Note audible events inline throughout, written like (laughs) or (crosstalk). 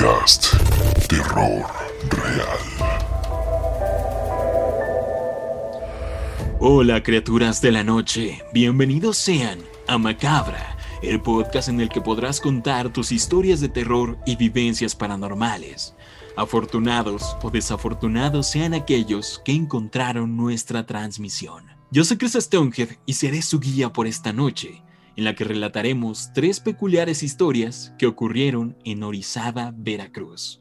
Podcast Terror Real. Hola criaturas de la noche, bienvenidos sean a Macabra, el podcast en el que podrás contar tus historias de terror y vivencias paranormales. Afortunados o desafortunados sean aquellos que encontraron nuestra transmisión. Yo soy Chris Stonehead y seré su guía por esta noche en la que relataremos tres peculiares historias que ocurrieron en Orizaba, Veracruz.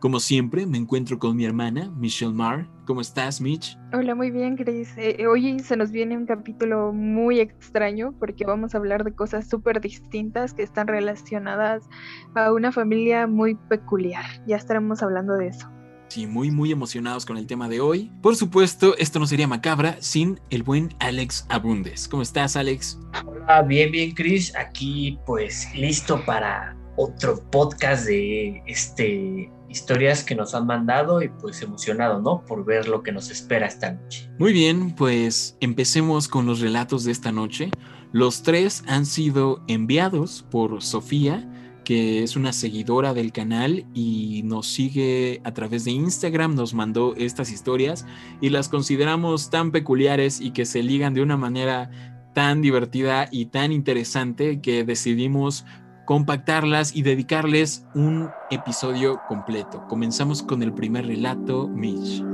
Como siempre, me encuentro con mi hermana, Michelle Marr. ¿Cómo estás, Mitch? Hola, muy bien, Chris. Eh, hoy se nos viene un capítulo muy extraño porque vamos a hablar de cosas súper distintas que están relacionadas a una familia muy peculiar. Ya estaremos hablando de eso. Sí, muy, muy emocionados con el tema de hoy. Por supuesto, esto no sería macabra sin el buen Alex Abundes. ¿Cómo estás, Alex? Hola, bien, bien, Chris. Aquí, pues, listo para otro podcast de este historias que nos han mandado y pues emocionado, ¿no? Por ver lo que nos espera esta noche. Muy bien, pues empecemos con los relatos de esta noche. Los tres han sido enviados por Sofía que es una seguidora del canal y nos sigue a través de Instagram, nos mandó estas historias y las consideramos tan peculiares y que se ligan de una manera tan divertida y tan interesante que decidimos compactarlas y dedicarles un episodio completo. Comenzamos con el primer relato, Mitch.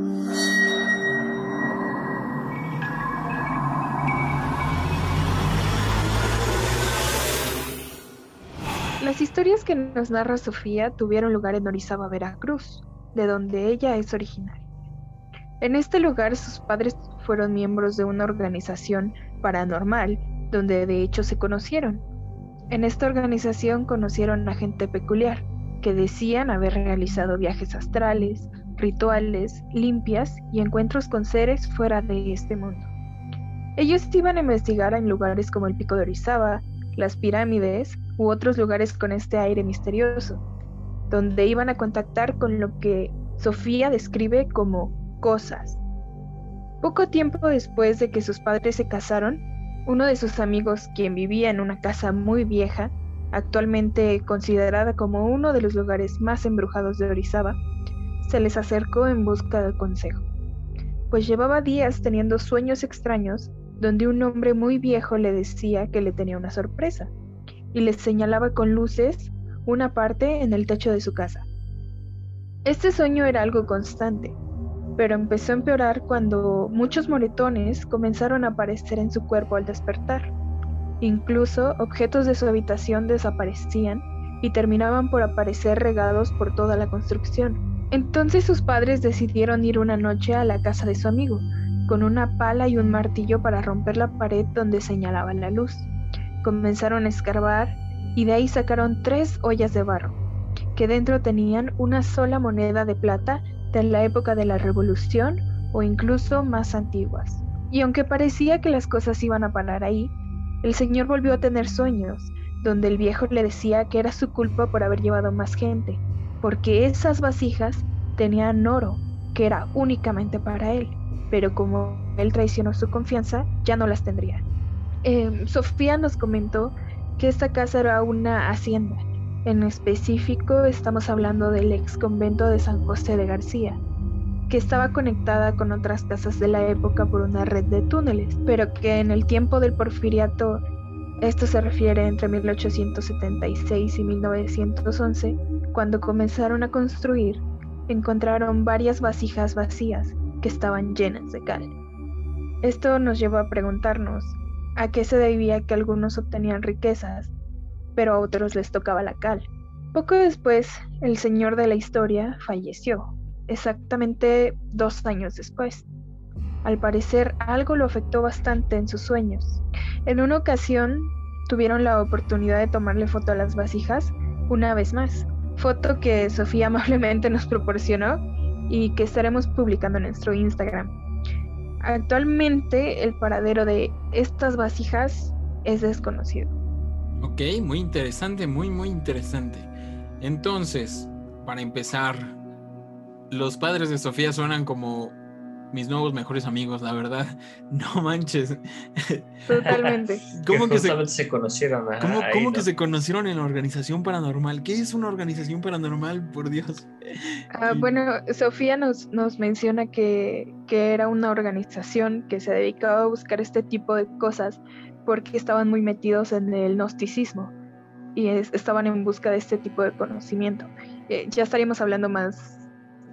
Las historias que nos narra Sofía tuvieron lugar en Orizaba, Veracruz, de donde ella es originaria. En este lugar sus padres fueron miembros de una organización paranormal, donde de hecho se conocieron. En esta organización conocieron a gente peculiar, que decían haber realizado viajes astrales, rituales, limpias y encuentros con seres fuera de este mundo. Ellos iban a investigar en lugares como el Pico de Orizaba, las pirámides u otros lugares con este aire misterioso, donde iban a contactar con lo que Sofía describe como cosas. Poco tiempo después de que sus padres se casaron, uno de sus amigos, quien vivía en una casa muy vieja, actualmente considerada como uno de los lugares más embrujados de Orizaba, se les acercó en busca de consejo, pues llevaba días teniendo sueños extraños donde un hombre muy viejo le decía que le tenía una sorpresa y le señalaba con luces una parte en el techo de su casa. Este sueño era algo constante, pero empezó a empeorar cuando muchos moretones comenzaron a aparecer en su cuerpo al despertar. Incluso objetos de su habitación desaparecían y terminaban por aparecer regados por toda la construcción. Entonces sus padres decidieron ir una noche a la casa de su amigo, con una pala y un martillo para romper la pared donde señalaba la luz. Comenzaron a escarbar y de ahí sacaron tres ollas de barro, que dentro tenían una sola moneda de plata de la época de la Revolución o incluso más antiguas. Y aunque parecía que las cosas iban a parar ahí, el señor volvió a tener sueños, donde el viejo le decía que era su culpa por haber llevado más gente, porque esas vasijas tenían oro, que era únicamente para él pero como él traicionó su confianza, ya no las tendría. Em, Sofía nos comentó que esta casa era una hacienda. En específico estamos hablando del ex convento de San José de García, que estaba conectada con otras casas de la época por una red de túneles, pero que en el tiempo del porfiriato, esto se refiere entre 1876 y 1911, cuando comenzaron a construir, encontraron varias vasijas vacías estaban llenas de cal. Esto nos llevó a preguntarnos a qué se debía que algunos obtenían riquezas, pero a otros les tocaba la cal. Poco después, el señor de la historia falleció, exactamente dos años después. Al parecer, algo lo afectó bastante en sus sueños. En una ocasión, tuvieron la oportunidad de tomarle foto a las vasijas una vez más, foto que Sofía (laughs) amablemente nos proporcionó y que estaremos publicando en nuestro Instagram. Actualmente el paradero de estas vasijas es desconocido. Ok, muy interesante, muy, muy interesante. Entonces, para empezar, los padres de Sofía suenan como mis nuevos mejores amigos, la verdad. (laughs) No manches. Totalmente. (laughs) ¿Cómo que, se, justamente se, conocieron? ajá, ¿cómo, ahí, cómo que se conocieron en la organización paranormal? ¿Qué es una organización paranormal? Por Dios. Ah, Y- bueno, Sofía nos, nos menciona que, que era una organización que se dedicaba a buscar este tipo de cosas porque estaban muy metidos en el gnosticismo y es- estaban en busca de este tipo de conocimiento. Eh, ya estaríamos hablando más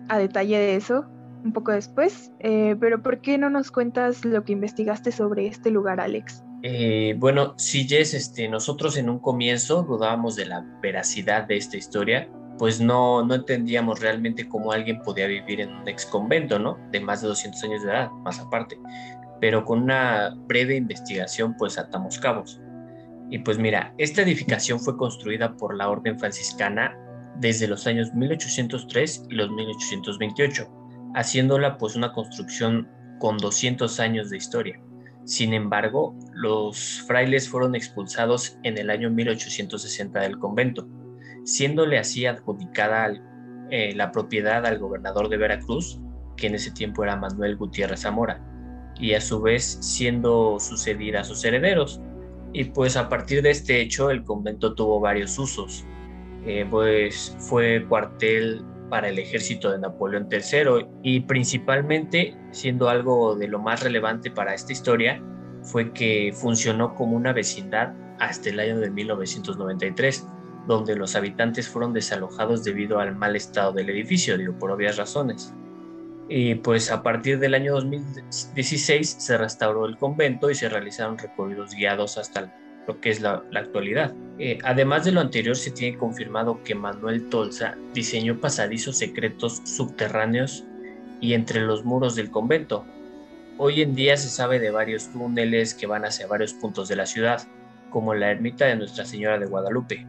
a detalle de eso un poco después, eh, pero ¿por qué no nos cuentas lo que investigaste sobre este lugar, Alex? Eh, bueno, sí, Jess, este, nosotros en un comienzo dudábamos de la veracidad de esta historia, pues no, no entendíamos realmente cómo alguien podía vivir en un ex convento, ¿no? De más de 200 años de edad, más aparte. Pero con una breve investigación, pues atamos cabos. Y pues mira, esta edificación fue construida por la Orden Franciscana desde los años 1803 y los 1828, haciéndola pues una construcción con 200 años de historia. Sin embargo, los frailes fueron expulsados en el año 1860 del convento, siéndole así adjudicada eh, la propiedad al gobernador de Veracruz, que en ese tiempo era Manuel Gutiérrez Zamora, y a su vez siendo sucedida a sus herederos. Y pues a partir de este hecho el convento tuvo varios usos, Eh, pues fue cuartel para el ejército de Napoleón III y principalmente, siendo algo de lo más relevante para esta historia, fue que funcionó como una vecindad hasta el año de 1993, donde los habitantes fueron desalojados debido al mal estado del edificio, digo, por obvias razones. Y pues a partir del año 2016 se restauró el convento y se realizaron recorridos guiados hasta lo que es la, actualidad. Eh, además de lo anterior, se tiene confirmado que Manuel Tolsa diseñó pasadizos secretos subterráneos y entre los muros del convento. Hoy en día se sabe de varios túneles que van hacia varios puntos de la ciudad, como la ermita de Nuestra Señora de Guadalupe,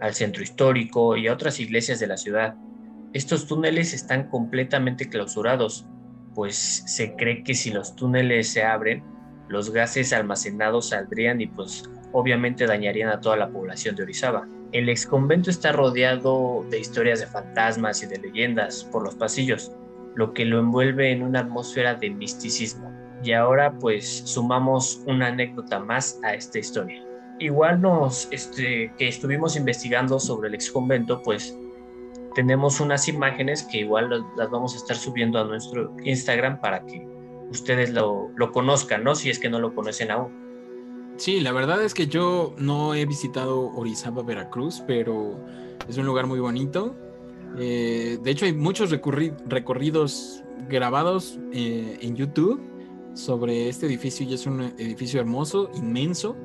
al centro histórico y a otras iglesias de la ciudad. Estos túneles están completamente clausurados, pues se cree que si los túneles se abren, los gases almacenados saldrían y pues obviamente dañarían a toda la población de Orizaba. El exconvento está rodeado de historias de fantasmas y de leyendas por los pasillos, lo que lo envuelve en una atmósfera de misticismo. Y ahora pues sumamos una anécdota más a esta historia. Igual nos, este, que estuvimos investigando sobre el exconvento, pues tenemos unas imágenes que igual las vamos a estar subiendo a nuestro Instagram para que ustedes lo, lo conozcan, ¿no? Si es que no lo conocen aún. Sí, la verdad es que yo no he visitado Orizaba, Veracruz, pero es un lugar muy bonito. Eh, de hecho, hay muchos recorridos grabados eh, en YouTube sobre este edificio y es un edificio hermoso, inmenso.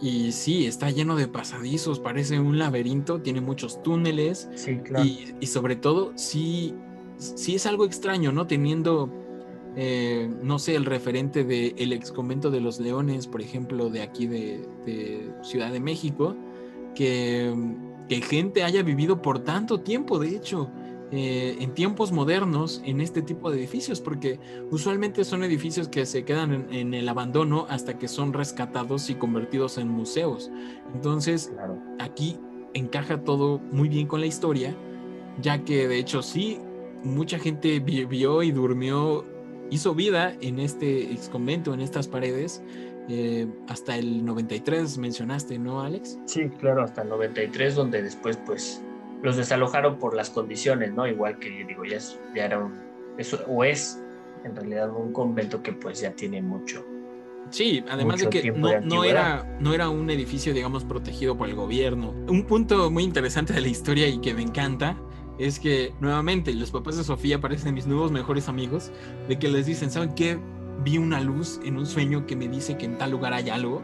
Y sí, está lleno de pasadizos, parece un laberinto, tiene muchos túneles Sí, claro. y, y sobre todo, sí, sí es algo extraño, ¿no? Teniendo, eh, no sé, el referente del el ex convento de los leones, por ejemplo, de aquí de, de Ciudad de México, que, que gente haya vivido por tanto tiempo, de hecho, eh, en tiempos modernos, en este tipo de edificios, porque usualmente son edificios que se quedan en, en el abandono hasta que son rescatados y convertidos en museos. Entonces, Claro. aquí encaja todo muy bien con la historia, ya que de hecho sí, mucha gente vivió y durmió, hizo vida en este ex convento, en estas paredes, eh, hasta el 93 mencionaste, ¿no, Alex? Sí, claro, hasta el 93, donde después pues los desalojaron por las condiciones, ¿no? Igual que digo, ya, es- ya era un, eso, o es en realidad un convento que pues ya tiene mucho. Sí, además Mucho de que de no, era, no era un edificio, digamos, protegido por el gobierno. Un punto muy interesante de la historia y que me encanta es que, nuevamente, los papás de Sofía parecen mis nuevos mejores amigos, de que les dicen, ¿saben qué? Vi una luz en un sueño que me dice que en tal lugar hay algo.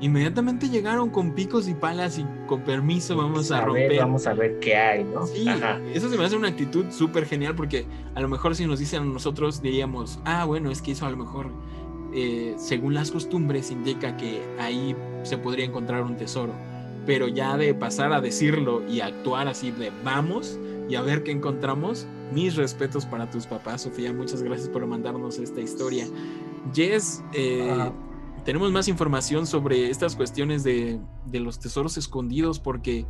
Inmediatamente llegaron con picos y palas y con permiso vamos a, romper. vamos a ver qué hay, ¿no? Sí, Ajá. eso se me hace una actitud súper genial porque a lo mejor si nos dicen a nosotros diríamos, ah, bueno, es que eso a lo mejor, eh, según las costumbres, indica que ahí se podría encontrar un tesoro. Pero ya de pasar a decirlo y actuar así de vamos y a ver qué encontramos, mis respetos para tus papás, Sofía. Muchas gracias por mandarnos esta historia. Jess, eh, tenemos más información sobre estas cuestiones de, de los tesoros escondidos porque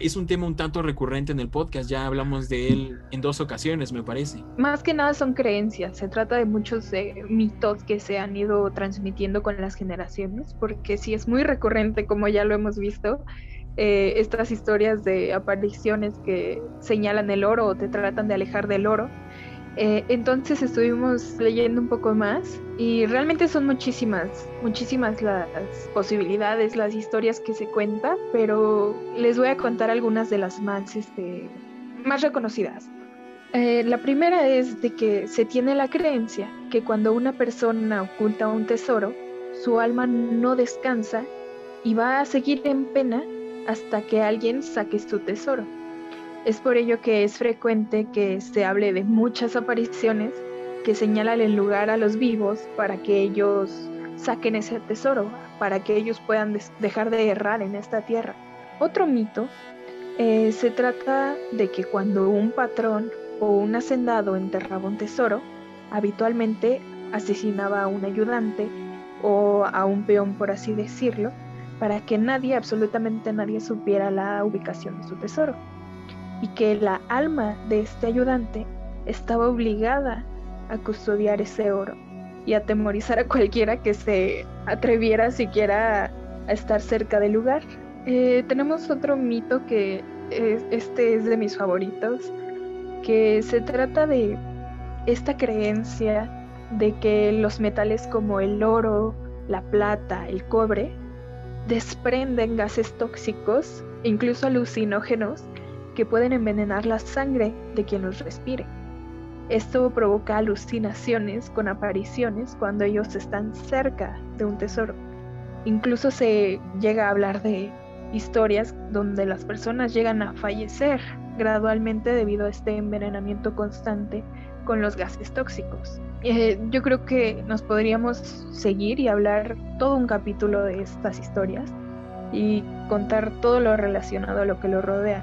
es un tema un tanto recurrente en el podcast, ya hablamos de él en dos ocasiones, me parece. Más que nada son creencias, se trata de muchos eh, mitos que se han ido transmitiendo con las generaciones, porque sí es muy recurrente, como ya lo hemos visto, eh, estas historias de apariciones que señalan el oro o te tratan de alejar del oro. Eh, entonces estuvimos leyendo un poco más y realmente son muchísimas, muchísimas las posibilidades, las historias que se cuentan, pero les voy a contar algunas de las más, este, más reconocidas. Eh, la primera es de que se tiene la creencia que cuando una persona oculta un tesoro, su alma no descansa y va a seguir en pena hasta que alguien saque su tesoro. Es por ello que es frecuente que se hable de muchas apariciones que señalan el lugar a los vivos para que ellos saquen ese tesoro, para que ellos puedan dejar de errar en esta tierra. Otro mito eh, se trata de que cuando un patrón o un hacendado enterraba un tesoro, habitualmente asesinaba a un ayudante o a un peón, por así decirlo, para que nadie, absolutamente nadie, supiera la ubicación de su tesoro. Y que la alma de este ayudante estaba obligada a custodiar ese oro y atemorizar a cualquiera que se atreviera siquiera a estar cerca del lugar. Eh, tenemos otro mito que este es de mis favoritos, que se trata de esta creencia de que los metales como el oro, la plata, el cobre, desprenden gases tóxicos, incluso alucinógenos, que pueden envenenar la sangre de quien los respire. Esto provoca alucinaciones con apariciones cuando ellos están cerca de un tesoro. Incluso se llega a hablar de historias donde las personas llegan a fallecer gradualmente debido a este envenenamiento constante con los gases tóxicos. Eh, yo creo que nos podríamos seguir y hablar todo un capítulo de estas historias y contar todo lo relacionado a lo que lo rodea.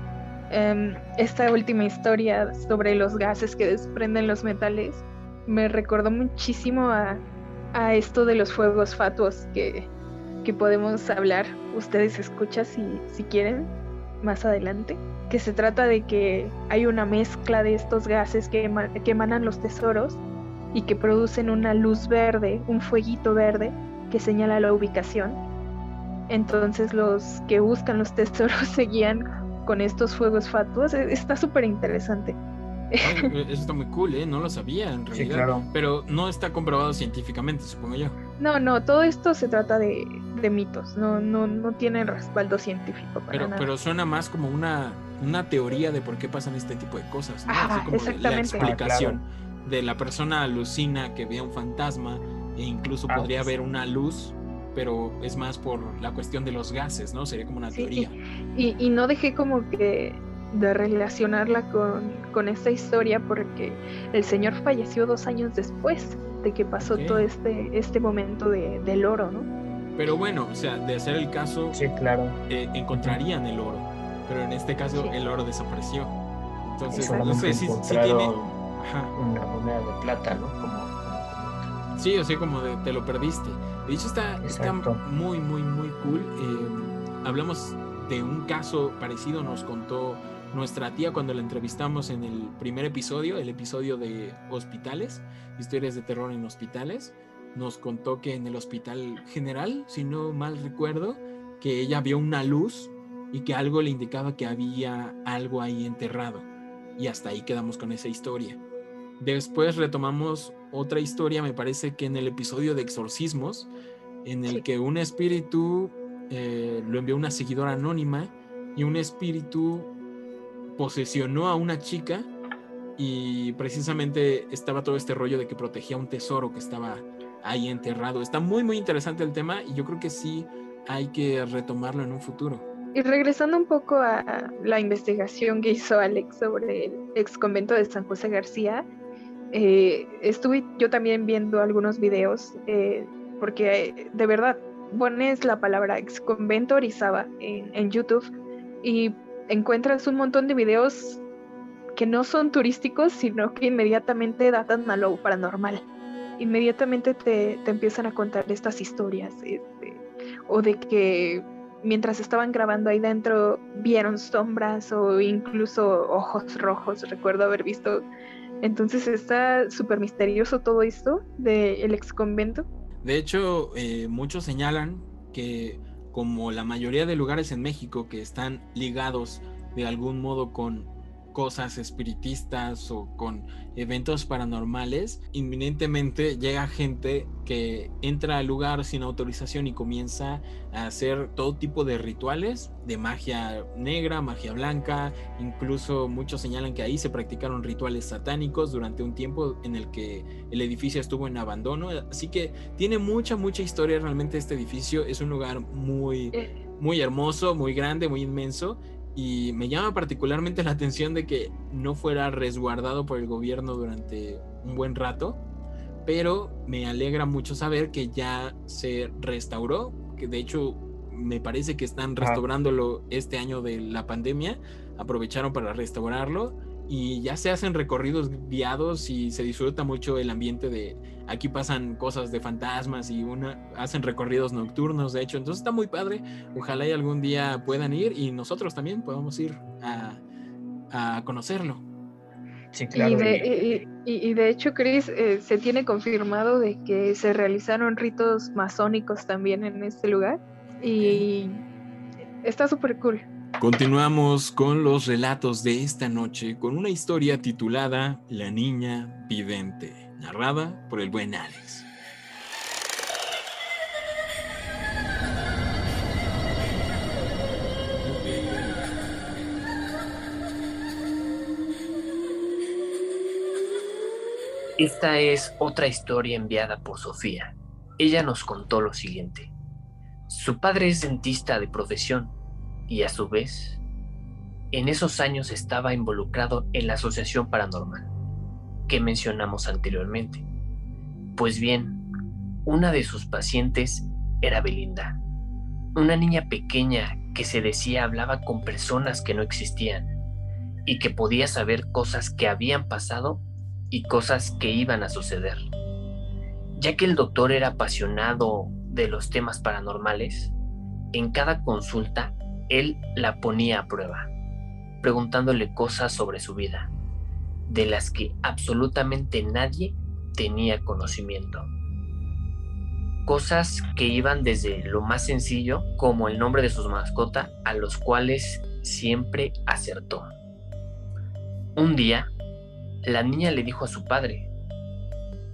Em, esta última historia sobre los gases que desprenden los metales me recordó muchísimo a, esto de los fuegos fatuos que, que podemos hablar. Ustedes escuchan si, si quieren más adelante que se trata de que hay una mezcla de estos gases que, que emanan los tesoros y que producen una luz verde, un fueguito verde que señala la ubicación. Entonces los que buscan los (laughs) tesoros se guían con estos fuegos fatuos. E, está súper interesante. (laughs) E, eso está muy cool, ¿eh? No lo sabía en realidad. Pero no está comprobado científicamente, supongo yo. No, no, todo esto se trata de, de mitos, no, no, no tiene respaldo científico. pero, pero suena más como una una teoría de por qué pasan este tipo de cosas, ¿no? Así como la explicación ah, de la persona alucina que ve un fantasma e incluso ah, podría haber una luz, pero es más por la cuestión de los gases, ¿no? Sería como una teoría. Y, y, no dejé como que de relacionarla con, con, esta historia porque el señor falleció dos años después de que pasó todo este, este momento de, del oro, ¿no? Pero bueno, o sea, de hacer el caso, sí, claro. Eh, encontrarían el oro pero en este caso el oro desapareció. Entonces, no sé si, tiene una moneda de plata, ¿no? Como, sí, o sea, como de te lo perdiste. De hecho, está, está muy, muy, muy cool. Eh, hablamos de un caso parecido, nos contó nuestra tía cuando la entrevistamos en el primer episodio, el episodio de hospitales, historias de terror en hospitales. Nos contó que en el hospital general, si no mal recuerdo, que ella vio una luz y que algo le indicaba que había algo ahí enterrado. Y hasta ahí quedamos con esa historia. Después retomamos otra historia, me parece que en el episodio de exorcismos, en el que un espíritu eh, lo envió una seguidora anónima y un espíritu posesionó a una chica y precisamente estaba todo este rollo de que protegía un tesoro que estaba ahí enterrado. Está muy muy interesante el tema y yo creo que sí hay que retomarlo en un futuro. Y regresando un poco a la investigación que hizo Alex sobre el ex convento de San José García, eh, estuve yo también viendo algunos videos, eh, porque de verdad pones la palabra ex convento Orizaba en, en, YouTube y encuentras un montón de videos que no son turísticos, sino que inmediatamente datan a lo paranormal. Inmediatamente te, te empiezan a contar estas historias, este, o de que mientras estaban grabando ahí dentro vieron sombras o incluso ojos rojos, recuerdo haber visto. Entonces está súper misterioso todo esto del ex convento. De hecho, eh, muchos señalan que como la mayoría de lugares en México que están ligados de algún modo con cosas espiritistas o con eventos paranormales, inminentemente llega gente que entra al lugar sin autorización y comienza a hacer todo tipo de rituales de magia negra, magia blanca, incluso muchos señalan que ahí se practicaron rituales satánicos durante un tiempo en el que el edificio estuvo en abandono, así que tiene mucha, mucha historia realmente este edificio, es un lugar muy, eh. muy hermoso, muy grande, muy inmenso y me llama particularmente la atención de que no fuera resguardado por el gobierno durante un buen rato, pero me alegra mucho saber que ya se restauró, que de hecho me parece que están restaurándolo este año de la pandemia, aprovecharon para restaurarlo y ya se hacen recorridos guiados y se disfruta mucho el ambiente de aquí pasan cosas de fantasmas y una hacen recorridos nocturnos de hecho entonces está muy padre. Ojalá y algún día puedan ir y nosotros también podamos ir a, conocerlo. Sí, claro. y, de, hecho Chris eh, se tiene confirmado de que se realizaron ritos masónicos también en este lugar y está súper cool. Continuamos con los relatos de esta noche con una historia titulada La Niña Vidente, narrada por el buen Alex. Esta es otra historia enviada por Sofía. Ella nos contó lo siguiente. Su padre es dentista de profesión y a su vez, en esos años estaba involucrado en la asociación paranormal que mencionamos anteriormente. Pues bien, una de sus pacientes era Belinda, una niña pequeña que se decía hablaba con personas que no existían y que podía saber cosas que habían pasado y cosas que iban a suceder. Ya que el doctor era apasionado de los temas paranormales, en cada consulta él la ponía a prueba, preguntándole cosas sobre su vida, de las que absolutamente nadie tenía conocimiento. Cosas que iban desde lo más sencillo, como el nombre de sus mascotas, a los cuales siempre acertó. Un día, la niña le dijo a su padre,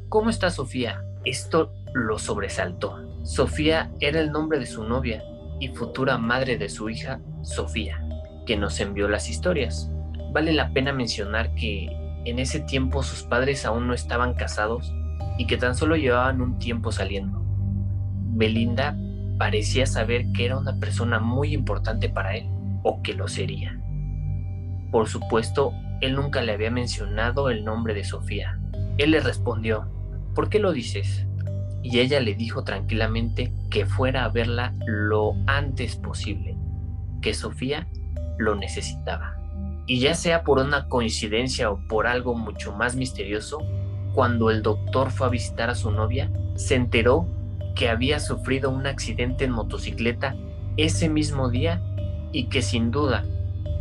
¿Cómo está Sofía? Esto lo sobresaltó. Sofía era el nombre de su novia y futura madre de su hija, Sofía, que nos envió las historias. Vale la pena mencionar que en ese tiempo sus padres aún no estaban casados y que tan solo llevaban un tiempo saliendo. Belinda parecía saber que era una persona muy importante para él, o que lo sería. Por supuesto, él nunca le había mencionado el nombre de Sofía. Él le respondió, ¿por qué lo dices? y ella le dijo tranquilamente que fuera a verla lo antes posible, que Sofía lo necesitaba. Y ya sea por una coincidencia o por algo mucho más misterioso, cuando el doctor fue a visitar a su novia, se enteró que había sufrido un accidente en motocicleta ese mismo día y que sin duda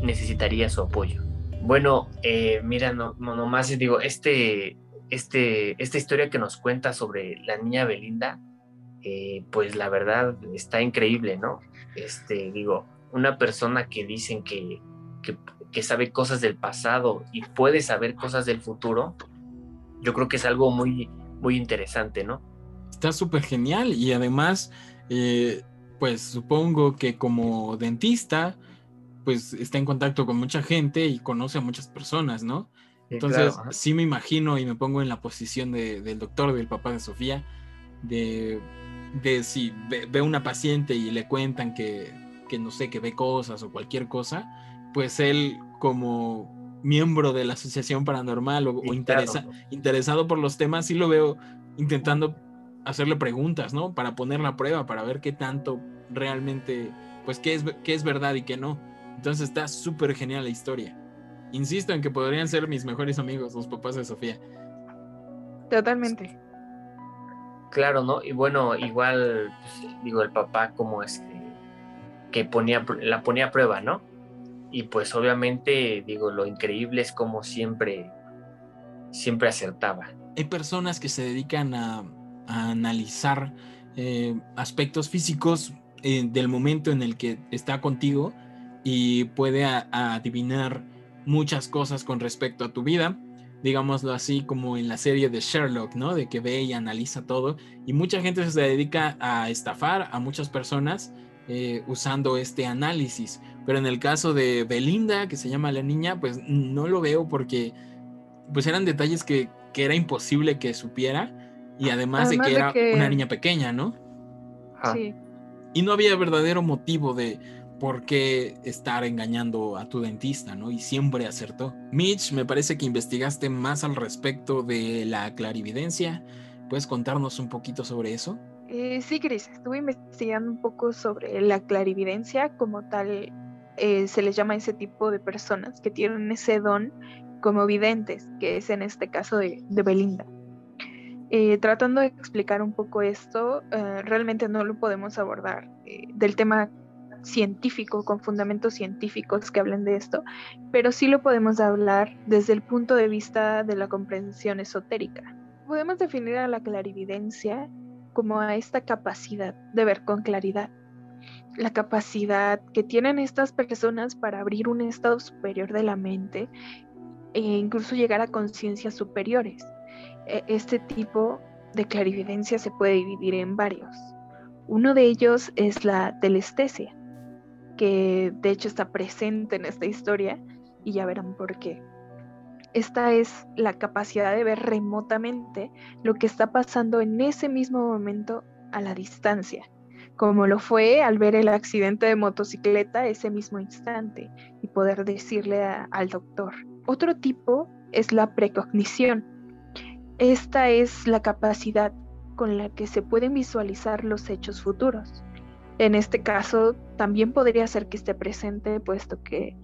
necesitaría su apoyo. Bueno, eh, mira, no, no, nomás digo, este, este, esta historia que nos cuenta sobre la niña Belinda, eh, pues la verdad está increíble, ¿no? Este, digo, una persona que dicen que, sabe cosas del pasado y puede saber cosas del futuro, yo creo que es algo muy, muy interesante, ¿no? Está súper genial y además, eh, pues supongo que como dentista, pues está en contacto con mucha gente y conoce a muchas personas, ¿no? Entonces, sí me imagino y me pongo en la posición del doctor, del papá de Sofía, de, de si ve, una paciente y le cuentan que, no sé, que ve cosas o cualquier cosa, pues él como miembro de la asociación paranormal o, interesado por los temas, sí lo veo intentando hacerle preguntas, ¿no? Para poner a prueba, para ver qué tanto realmente, pues qué es, qué es verdad y qué no. Entonces está súper genial la historia. Insisto en que podrían ser mis mejores amigos, los papás de Sofía. Totalmente. Claro, ¿no? Y bueno, igual, pues, digo, el papá como este, que ponía, la ponía a prueba, ¿no? Y pues obviamente, digo, lo increíble es como siempre, siempre acertaba. Hay personas que se dedican a, analizar eh, aspectos físicos eh, del momento en el que está contigo y puede adivinar muchas cosas con respecto a tu vida digámoslo así, como en la serie de Sherlock, ¿no? De que ve y analiza todo. Y mucha gente se dedica a estafar a muchas personas eh, usando este análisis. Pero en el caso de Belinda, que se llama la niña, pues no lo veo porque pues eran detalles que, era imposible que supiera. Y además, de que era una niña pequeña, ¿no? Sí. Y no había verdadero motivo de, por qué estar engañando a tu dentista, ¿no? Y siempre acertó. Mitch, me parece que investigaste más al respecto de la clarividencia. ¿Puedes contarnos un poquito sobre eso? Eh, sí, Chris, estuve investigando un poco sobre la clarividencia, como tal eh, se les llama ese tipo de personas que tienen ese don como videntes, que es en este caso de, Belinda. Eh, tratando de explicar un poco esto, realmente no lo podemos abordar del tema científico, con fundamentos científicos que hablen de esto, pero sí lo podemos hablar desde el punto de vista de la comprensión esotérica. Podemos definir a la clarividencia como a esta capacidad de ver con claridad, la capacidad que tienen estas personas para abrir un estado superior de la mente e incluso llegar a conciencias superiores. E, este tipo de clarividencia se puede dividir en varios. Uno de ellos es la telestesia, que de hecho está presente en esta historia y ya verán por qué. Esta es la capacidad de ver remotamente lo que está pasando en ese mismo momento a la distancia, como lo fue al ver el accidente de motocicleta ese mismo instante y poder decirle al doctor. Otro tipo es la precognición. Esta es la capacidad con la que se pueden visualizar los hechos futuros. En este caso, también podría ser que esté presente, puesto que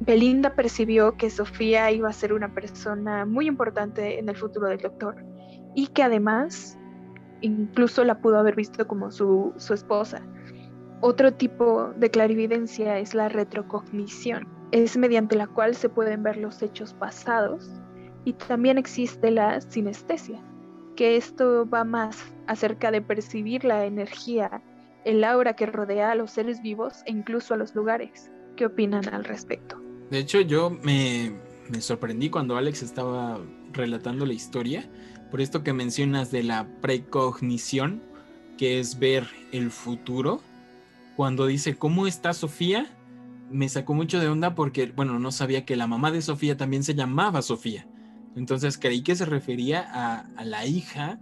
Belinda percibió que Sofía iba a ser una persona muy importante en el futuro del doctor y que además incluso la pudo haber visto como su, su esposa. Otro tipo de clarividencia es la retrocognición. Es mediante la cual se pueden ver los hechos pasados y también existe la sinestesia, que esto va más acerca de percibir la energía el aura que rodea a los seres vivos e incluso a los lugares. ¿Qué opinan al respecto? De hecho, yo me, sorprendí cuando Alex estaba relatando la historia, por esto que mencionas de la precognición, que es ver el futuro. Cuando dice, ¿cómo está Sofía? Me sacó mucho de onda porque, bueno, no sabía que la mamá de Sofía también se llamaba Sofía. Entonces creí que se refería a, la hija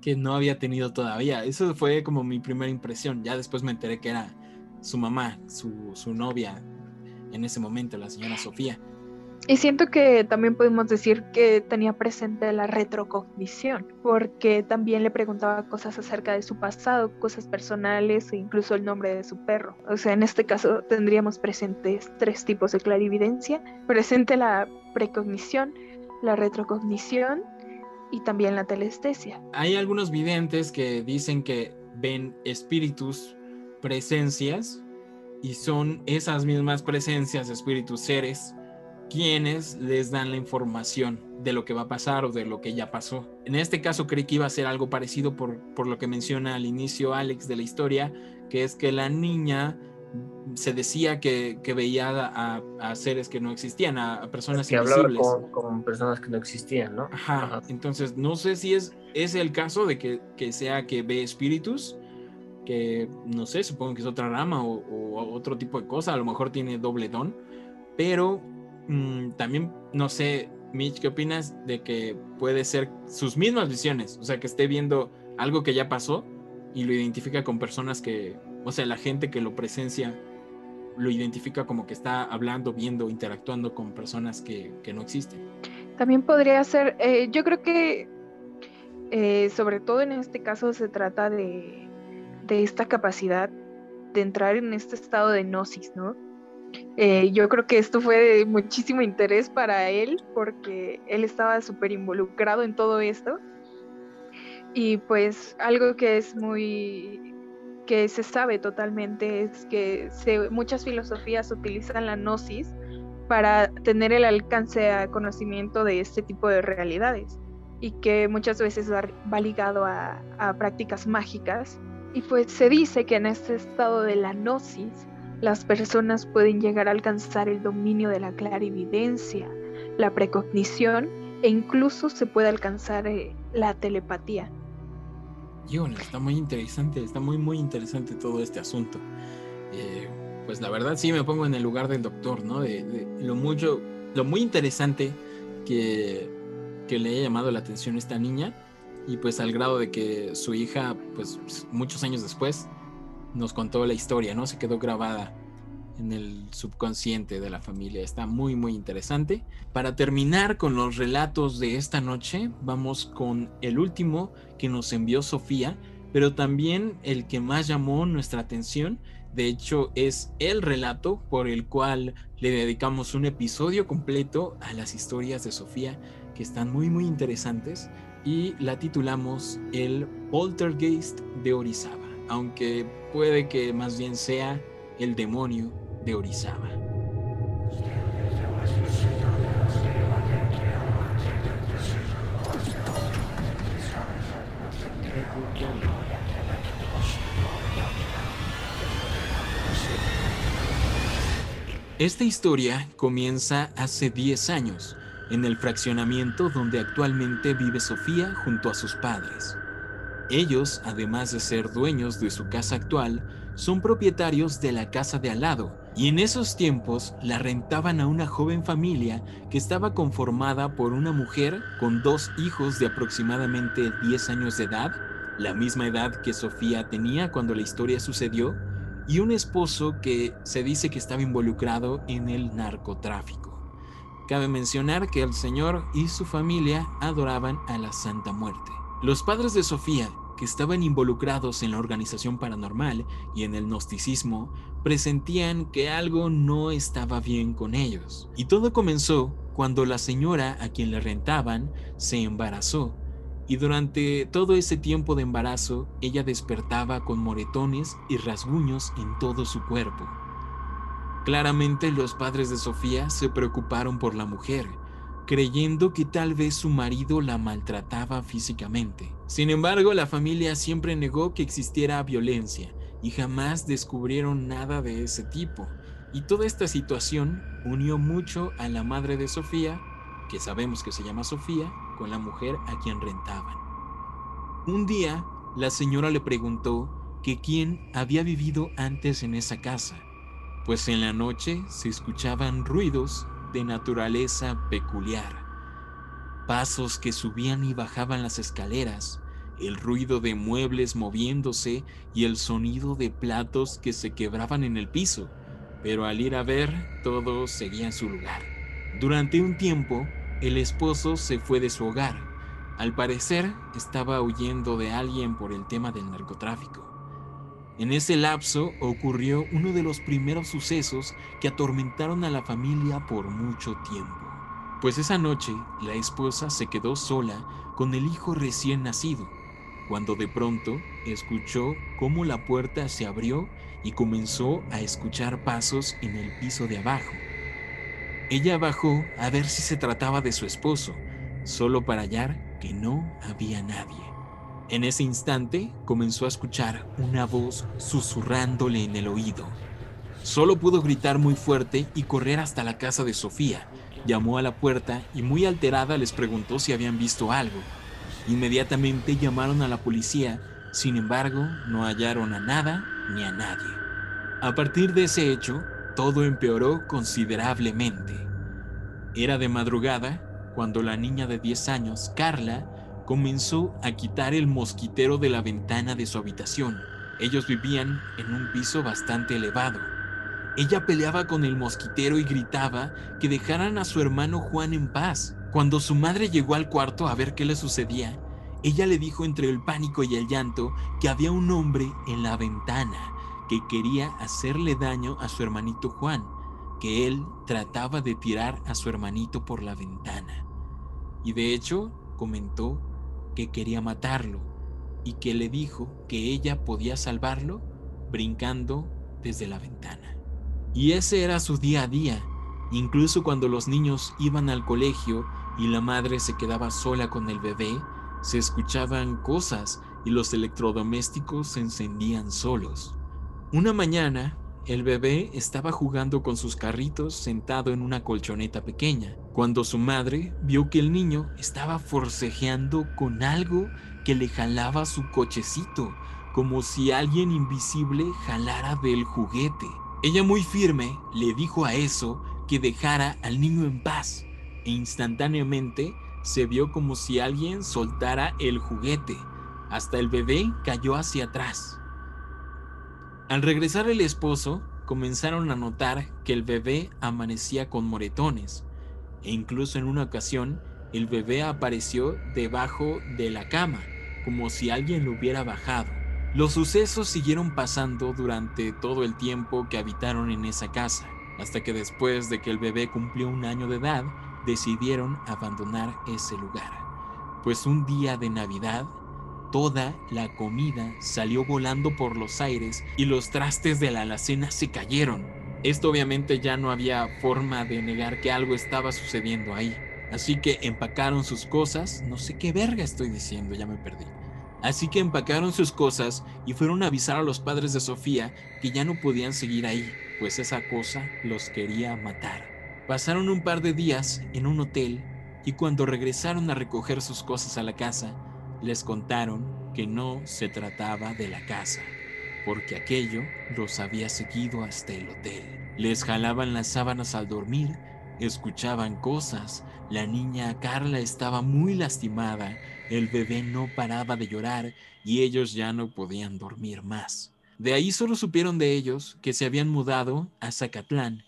que no había tenido todavía. Eso fue como mi primera impresión. Ya después me enteré que era su mamá, su, novia en ese momento, la señora Sofía. Y siento que también podemos decir que tenía presente la retrocognición, porque también le preguntaba cosas acerca de su pasado, cosas personales e incluso el nombre de su perro. O sea, en este caso tendríamos presentes tres tipos de clarividencia. Presente la precognición, la retrocognición y también la telestesia. Hay algunos videntes que dicen que ven espíritus, presencias, y son esas mismas presencias, espíritus, seres, quienes les dan la información de lo que va a pasar o de lo que ya pasó. En este caso creí que iba a ser algo parecido por, por lo que menciona al inicio Alex de la historia, que es que la niña se decía que, veía a, seres que no existían, a, personas que invisibles. Con, con, personas que no existían, ¿no? Ajá. Entonces, no sé si es, es el caso de que, sea que ve espíritus, que no sé, supongo que es otra rama o, otro tipo de cosa, a lo mejor tiene doble don, pero mm, también, no sé, Mitch, ¿qué opinas de que puede ser sus mismas visiones? O sea, que esté viendo algo que ya pasó y lo identifica con personas que, o sea, la gente que lo presencia lo identifica como que está hablando, viendo, interactuando con personas que, no existen. También podría ser, eh, yo creo que eh, sobre todo en este caso se trata de, de, esta capacidad de entrar en este estado de gnosis, ¿no? Eh, yo creo que esto fue de muchísimo interés para él porque él estaba súper involucrado en todo esto. Y pues algo que es muy que se sabe totalmente es que muchas filosofías utilizan la gnosis para tener el alcance a conocimiento de este tipo de realidades y que muchas veces va, ligado a, a prácticas mágicas. Y pues se dice que en este estado de la gnosis las personas pueden llegar a alcanzar el dominio de la clarividencia, la precognición e incluso se puede alcanzar eh, la telepatía. Está muy interesante, está muy muy interesante todo este asunto. Eh, pues la verdad sí me pongo en el lugar del doctor, ¿no? De, lo mucho, lo muy interesante que, que le haya llamado la atención a esta niña y pues al grado de que su hija, pues muchos años después, nos contó la historia, ¿no? Se quedó grabada en el subconsciente de la familia. Está muy, muy interesante. Para terminar con los relatos de esta noche, vamos con el último que nos envió Sofía, pero también el que más llamó nuestra atención. De hecho, es el relato por el cual le dedicamos un episodio completo a las historias de Sofía, que están muy, muy interesantes, y la titulamos El Poltergeist de Orizaba, aunque puede que más bien sea el demonio de Orizaba. Esta historia comienza hace 10 años, en el fraccionamiento donde actualmente vive Sofía junto a sus padres. Ellos, además de ser dueños de su casa actual, son propietarios de la casa de al lado, y en esos tiempos la rentaban a una joven familia que estaba conformada por una mujer con dos hijos de aproximadamente 10 años de edad, la misma edad que Sofía tenía cuando la historia sucedió, y un esposo que se dice que estaba involucrado en el narcotráfico. Cabe mencionar que el señor y su familia adoraban a la Santa Muerte. Los padres de Sofía que estaban involucrados en la organización paranormal y en el gnosticismo presentían que algo no estaba bien con ellos. Y todo comenzó cuando la señora a quien le rentaban se embarazó. Y durante todo ese tiempo de embarazo, ella despertaba con moretones y rasguños en todo su cuerpo. Claramente los padres de Sofía se preocuparon por la mujer creyendo que tal vez su marido la maltrataba físicamente. Sin embargo, la familia siempre negó que existiera violencia y jamás descubrieron nada de ese tipo. Y toda esta situación unió mucho a la madre de Sofía, que sabemos que se llama Sofía, con la mujer a quien rentaban. Un día, la señora le preguntó que quién había vivido antes en esa casa, pues en la noche se escuchaban ruidos de naturaleza peculiar. Pasos que subían y bajaban las escaleras, el ruido de muebles moviéndose y el sonido de platos que se quebraban en el piso, pero al ir a ver todo seguía en su lugar. Durante un tiempo, el esposo se fue de su hogar. Al parecer, estaba huyendo de alguien por el tema del narcotráfico. En ese lapso ocurrió uno de los primeros sucesos que atormentaron a la familia por mucho tiempo. Pues esa noche la esposa se quedó sola con el hijo recién nacido, cuando de pronto escuchó cómo la puerta se abrió y comenzó a escuchar pasos en el piso de abajo. Ella bajó a ver si se trataba de su esposo, solo para hallar que no había nadie. En ese instante comenzó a escuchar una voz susurrándole en el oído. Solo pudo gritar muy fuerte y correr hasta la casa de Sofía. Llamó a la puerta y muy alterada les preguntó si habían visto algo. Inmediatamente llamaron a la policía, sin embargo no hallaron a nada ni a nadie. A partir de ese hecho, todo empeoró considerablemente. Era de madrugada cuando la niña de 10 años, Carla, comenzó a quitar el mosquitero de la ventana de su habitación. Ellos vivían en un piso bastante elevado. Ella peleaba con el mosquitero y gritaba que dejaran a su hermano Juan en paz. Cuando su madre llegó al cuarto a ver qué le sucedía, ella le dijo entre el pánico y el llanto que había un hombre en la ventana que quería hacerle daño a su hermanito Juan, que él trataba de tirar a su hermanito por la ventana. Y de hecho, comentó que quería matarlo y que le dijo que ella podía salvarlo brincando desde la ventana. Y ese era su día a día, incluso cuando los niños iban al colegio y la madre se quedaba sola con el bebé, se escuchaban cosas y los electrodomésticos se encendían solos. Una mañana, el bebé estaba jugando con sus carritos sentado en una colchoneta pequeña, cuando su madre vio que el niño estaba forcejeando con algo que le jalaba su cochecito, como si alguien invisible jalara del juguete. Ella muy firme le dijo a eso que dejara al niño en paz e instantáneamente se vio como si alguien soltara el juguete. Hasta el bebé cayó hacia atrás. Al regresar el esposo, comenzaron a notar que el bebé amanecía con moretones e incluso en una ocasión el bebé apareció debajo de la cama, como si alguien lo hubiera bajado. Los sucesos siguieron pasando durante todo el tiempo que habitaron en esa casa, hasta que después de que el bebé cumplió un año de edad, decidieron abandonar ese lugar. Pues un día de Navidad, toda la comida salió volando por los aires y los trastes de la alacena se cayeron. Esto obviamente ya no había forma de negar que algo estaba sucediendo ahí. Así que empacaron sus cosas, no sé qué verga estoy diciendo, ya me perdí. Así que empacaron sus cosas y fueron a avisar a los padres de Sofía que ya no podían seguir ahí, pues esa cosa los quería matar. Pasaron un par de días en un hotel y cuando regresaron a recoger sus cosas a la casa, les contaron que no se trataba de la casa, porque aquello los había seguido hasta el hotel. Les jalaban las sábanas al dormir, escuchaban cosas, la niña Carla estaba muy lastimada el bebé no paraba de llorar y ellos ya no podían dormir más. De ahí solo supieron de ellos que se habían mudado a Zacatlán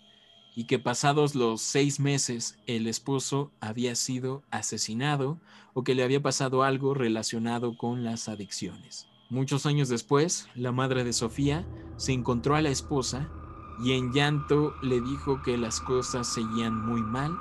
y que pasados los seis meses el esposo había sido asesinado o que le había pasado algo relacionado con las adicciones. Muchos años después, la madre de Sofía se encontró a la esposa y en llanto le dijo que las cosas seguían muy mal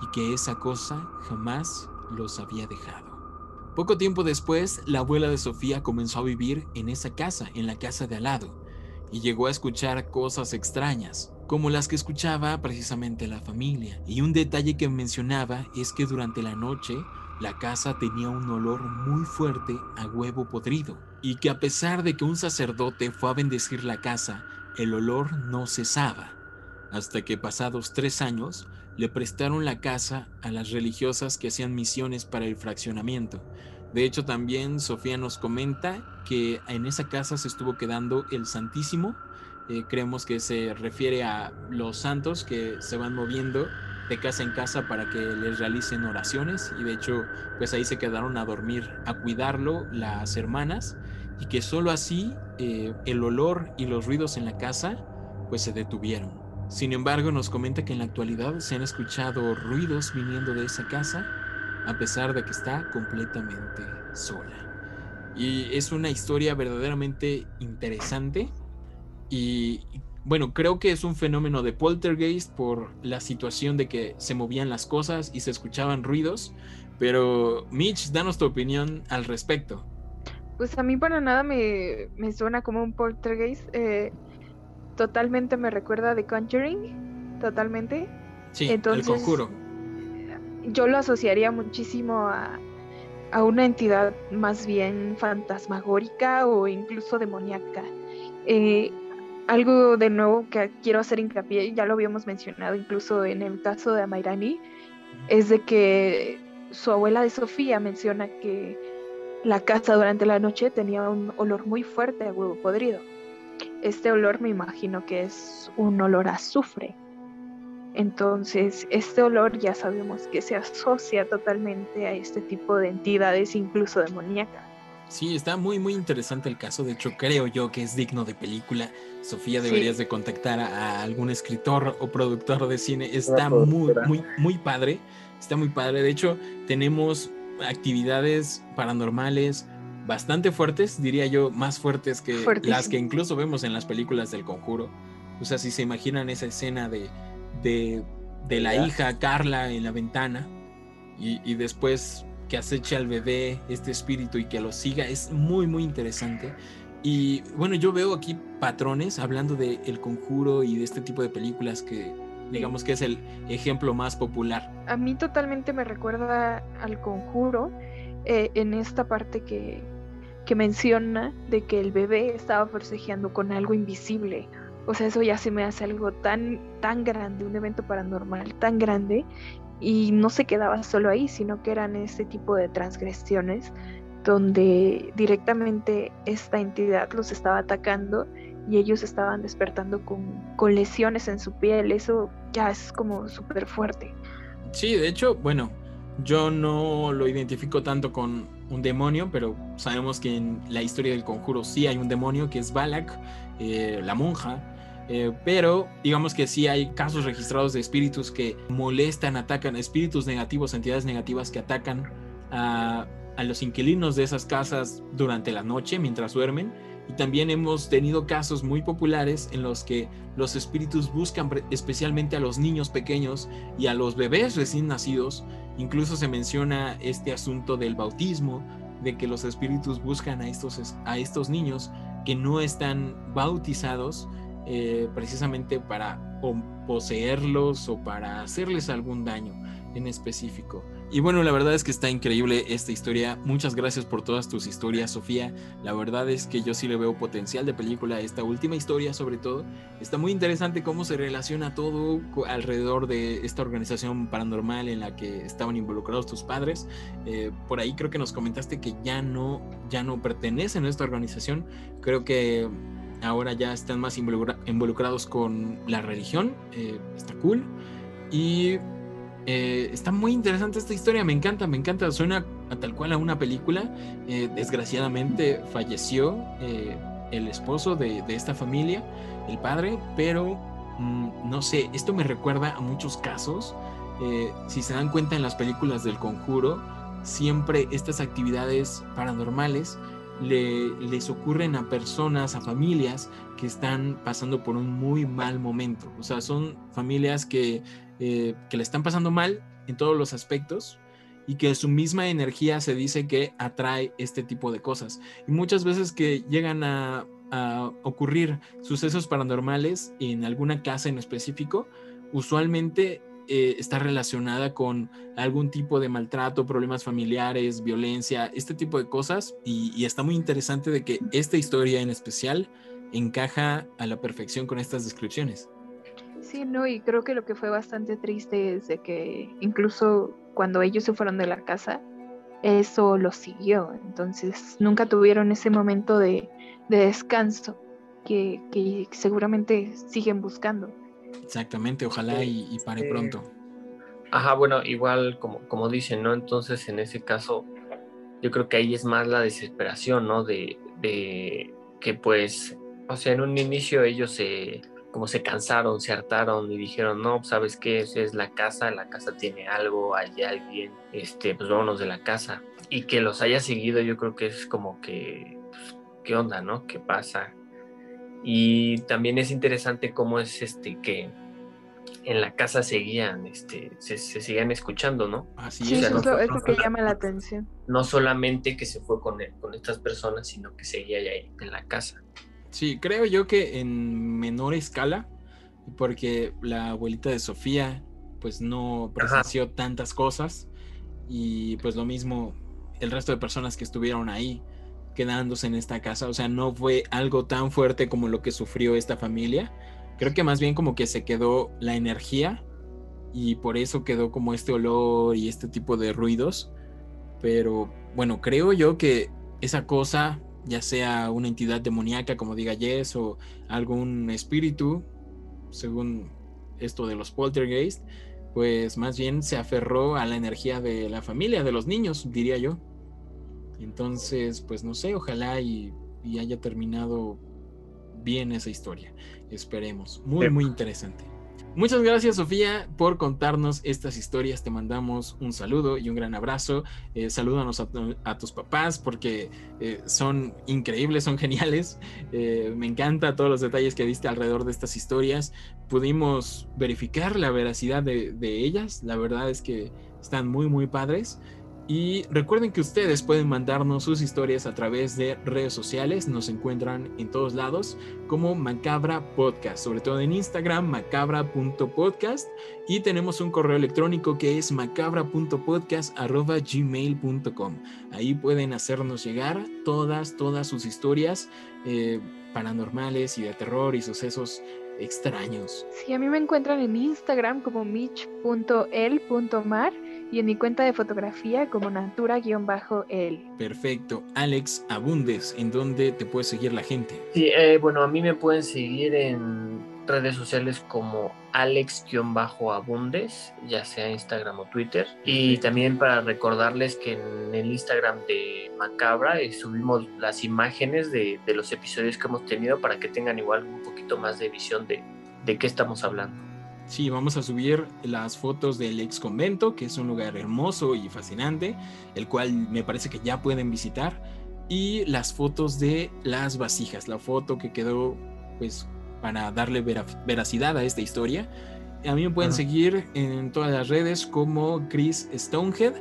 y que esa cosa jamás los había dejado. Poco tiempo después, la abuela de Sofía comenzó a vivir en esa casa, en la casa de al lado, y llegó a escuchar cosas extrañas, como las que escuchaba precisamente la familia. Y un detalle que mencionaba es que durante la noche la casa tenía un olor muy fuerte a huevo podrido, y que a pesar de que un sacerdote fue a bendecir la casa, el olor no cesaba, hasta que pasados tres años le prestaron la casa a las religiosas que hacían misiones para el fraccionamiento. De hecho, también Sofía nos comenta que en esa casa se estuvo quedando el Santísimo. Eh, creemos que se refiere a los santos que se van moviendo de casa en casa para que les realicen oraciones y de hecho pues ahí se quedaron a dormir, a cuidarlo las hermanas y que solo así eh, el olor y los ruidos en la casa pues se detuvieron. Sin embargo, nos comenta que en la actualidad se han escuchado ruidos viniendo de esa casa, a pesar de que está completamente sola. Y es una historia verdaderamente interesante y bueno, creo que es un fenómeno de poltergeist por la situación de que se movían las cosas y se escuchaban ruidos, pero Mitch, danos tu opinión al respecto. Pues a mí para nada me, suena como un poltergeist. Eh, totalmente me recuerda de Conjuring, totalmente. Sí, Entonces, el conjuro. Yo lo asociaría muchísimo a, a una entidad más bien fantasmagórica o incluso demoníaca. Eh, algo de nuevo que quiero hacer hincapié, ya lo habíamos mencionado incluso en el caso de Amairani, es de que su abuela de Sofía menciona que la casa durante la noche tenía un olor muy fuerte a huevo podrido. Este olor me imagino que es un olor a azufre. Entonces, este olor ya sabemos que se asocia totalmente a este tipo de entidades, incluso demoníacas. Sí, está muy muy interesante el caso. De hecho, creo yo que es digno de película. Sofía, deberías de contactar a, algún escritor o productor de cine. Está muy muy muy padre. Está muy padre. De hecho, tenemos actividades paranormales, bastante fuertes, diría yo, más fuertes que las que incluso vemos en las películas del conjuro. O sea, si se imaginan esa escena de, de, la hija Carla en la ventana y, después que aceche al bebé este espíritu y que lo siga, es muy, muy interesante. Y bueno, yo veo aquí patrones hablando de El Conjuro y de este tipo de películas que digamos que es el ejemplo más popular. A mí totalmente me recuerda al Conjuro eh, en esta parte que, que menciona de que el bebé estaba forcejeando con algo invisible. O sea, eso ya se me hace algo tan, tan grande, un evento paranormal tan grande, y no se quedaba solo ahí, sino que eran este tipo de transgresiones donde directamente esta entidad los estaba atacando y ellos estaban despertando con, con lesiones en su piel. Eso ya es como súper fuerte. Sí, de hecho, bueno, yo no lo identifico tanto con un demonio, pero sabemos que en la historia del conjuro sí hay un demonio que es Balak, eh, la monja. Eh, pero digamos que sí hay casos registrados de espíritus que molestan, atacan, espíritus negativos, entidades negativas que atacan a, a los inquilinos de esas casas durante la noche mientras duermen y también hemos tenido casos muy populares en los que los espíritus buscan especialmente a los niños pequeños y a los bebés recién nacidos. Incluso se menciona este asunto del bautismo, de que los espíritus buscan a estos, a estos niños que no están bautizados eh, precisamente para poseerlos o para hacerles algún daño en específico. Y bueno, la verdad es que está increíble esta historia. Muchas gracias por todas tus historias, Sofía. La verdad es que yo sí le veo potencial de película a esta última historia, sobre todo. Está muy interesante cómo se relaciona todo alrededor de esta organización paranormal en la que estaban involucrados tus padres. Eh, por ahí creo que nos comentaste que ya no, ya no pertenecen a esta organización. Creo que ahora ya están más involucrados con la religión. Eh, está cool. Y eh, está muy interesante esta historia, me encanta, me encanta, suena a tal cual a una película. Eh, desgraciadamente falleció el esposo de, esta familia, el padre, pero mm, no sé, esto me recuerda a muchos casos. si se dan cuenta en las películas del conjuro, siempre estas actividades paranormales les ocurren a personas, a familias que están pasando por un muy mal momento. O sea, son familias que eh, que le están pasando mal en todos los aspectos y que su misma energía se dice que atrae este tipo de cosas. Y muchas veces que llegan a, ocurrir sucesos paranormales en alguna casa en específico, usualmente eh, está relacionada con algún tipo de maltrato, problemas familiares, violencia, este tipo de cosas. Y, y, está muy interesante de que esta historia en especial encaja a la perfección con estas descripciones. Sí, no, y creo que lo que fue bastante triste es de que incluso cuando ellos se fueron de la casa, eso lo siguió. Entonces nunca tuvieron ese momento de, descanso que, seguramente siguen buscando. Exactamente, ojalá y, pare pronto. Ajá, bueno, igual como, como dicen, ¿no? Entonces en ese caso, yo creo que ahí es más la desesperación, ¿no? De, de que pues, o sea, en un inicio ellos se como se cansaron, se hartaron y dijeron, no, sabes qué, esa es la casa, la casa tiene algo, hay alguien, este, pues vámonos de la casa. Y que los haya seguido, yo creo que es como que, pues, ¿qué onda, no? ¿Qué pasa? Y también es interesante cómo es este que en la casa seguían, este, se, se seguían escuchando, ¿no? Así es. eso es lo que llama la atención. No solamente que se fue con, con estas personas, sino que seguía ya en la casa. Sí, creo yo que en menor escala, porque la abuelita de Sofía pues no presenció tantas cosas y pues lo mismo el resto de personas que estuvieron ahí quedándose en esta casa, o sea, no fue algo tan fuerte como lo que sufrió esta familia. Creo que más bien como que se quedó la energía y por eso quedó como este olor y este tipo de ruidos. Pero bueno, creo yo que esa cosa ya sea una entidad demoníaca como diga Jess o algún espíritu, según esto de los poltergeist, pues más bien se aferró a la energía de la familia, de los niños, diría yo. Entonces, pues no sé, ojalá y, y haya terminado bien esa historia. Esperemos. Muy, muy interesante. Muchas gracias Sofía por contarnos estas historias. Te mandamos un saludo y un gran abrazo. Eh, salúdanos a, tus papás porque eh, son increíbles, son geniales. Eh, me encanta todos los detalles que diste alrededor de estas historias. Pudimos verificar la veracidad de, de ellas. La verdad es que están muy, muy padres. Y recuerden que ustedes pueden mandarnos sus historias a través de redes sociales. Nos encuentran en todos lados como Macabra Podcast, sobre todo en Instagram, macabra.podcast. Y tenemos un correo electrónico que es macabra.podcast.gmail.com. Ahí pueden hacernos llegar todas, todas sus historias eh, paranormales y de terror y sucesos extraños. Sí, a mí me encuentran en Instagram como mich.el.mar y en mi cuenta de fotografía como natura-el. Perfecto. Alex Abundes, ¿en dónde te puede seguir la gente? Sí, eh, bueno, a mí me pueden seguir en redes sociales como alex-abundes, ya sea Instagram o Twitter. Y también para recordarles que en el Instagram de Macabra eh, subimos las imágenes de, de, los episodios que hemos tenido para que tengan igual un poquito más de visión de, de qué estamos hablando. Sí, vamos a subir las fotos del ex convento, que es un lugar hermoso y fascinante, el cual me parece que ya pueden visitar, y las fotos de las vasijas, la foto que quedó pues para darle veracidad a esta historia. A mí me pueden seguir en todas las redes como Chris Stonehead.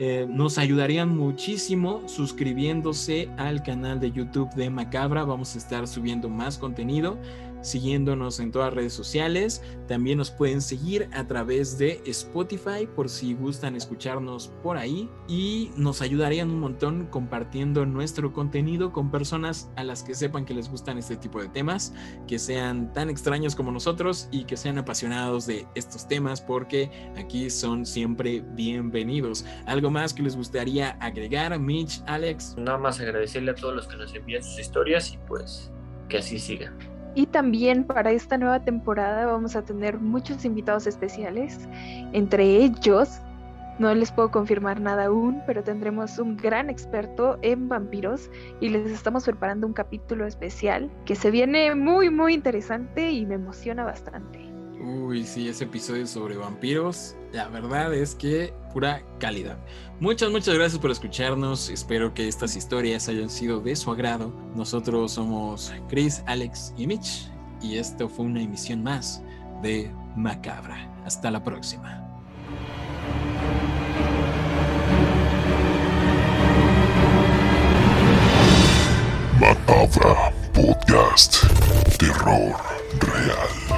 Eh, nos ayudarían muchísimo suscribiéndose al canal de YouTube de Macabra. Vamos a estar subiendo más contenido siguiéndonos en todas redes sociales. También nos pueden seguir a través de Spotify por si gustan escucharnos por ahí. Y nos ayudarían un montón compartiendo nuestro contenido con personas a las que sepan que les gustan este tipo de temas, que sean tan extraños como nosotros y que sean apasionados de estos temas porque aquí son siempre bienvenidos. ¿Algo más que les gustaría agregar, Mitch, Alex? Nada más agradecerle a todos los que nos envían sus historias y pues que así siga. Y también para esta nueva temporada vamos a tener muchos invitados especiales. Entre ellos, no les puedo confirmar nada aún, pero tendremos un gran experto en vampiros y les estamos preparando un capítulo especial que se viene muy, muy interesante y me emociona bastante. Uy, sí, ese episodio sobre vampiros, la verdad es que pura calidad. Muchas, muchas gracias por escucharnos. Espero que estas historias hayan sido de su agrado. Nosotros somos Chris, Alex y Mitch. Y esto fue una emisión más de Macabra. Hasta la próxima. Macabra Podcast. Terror real.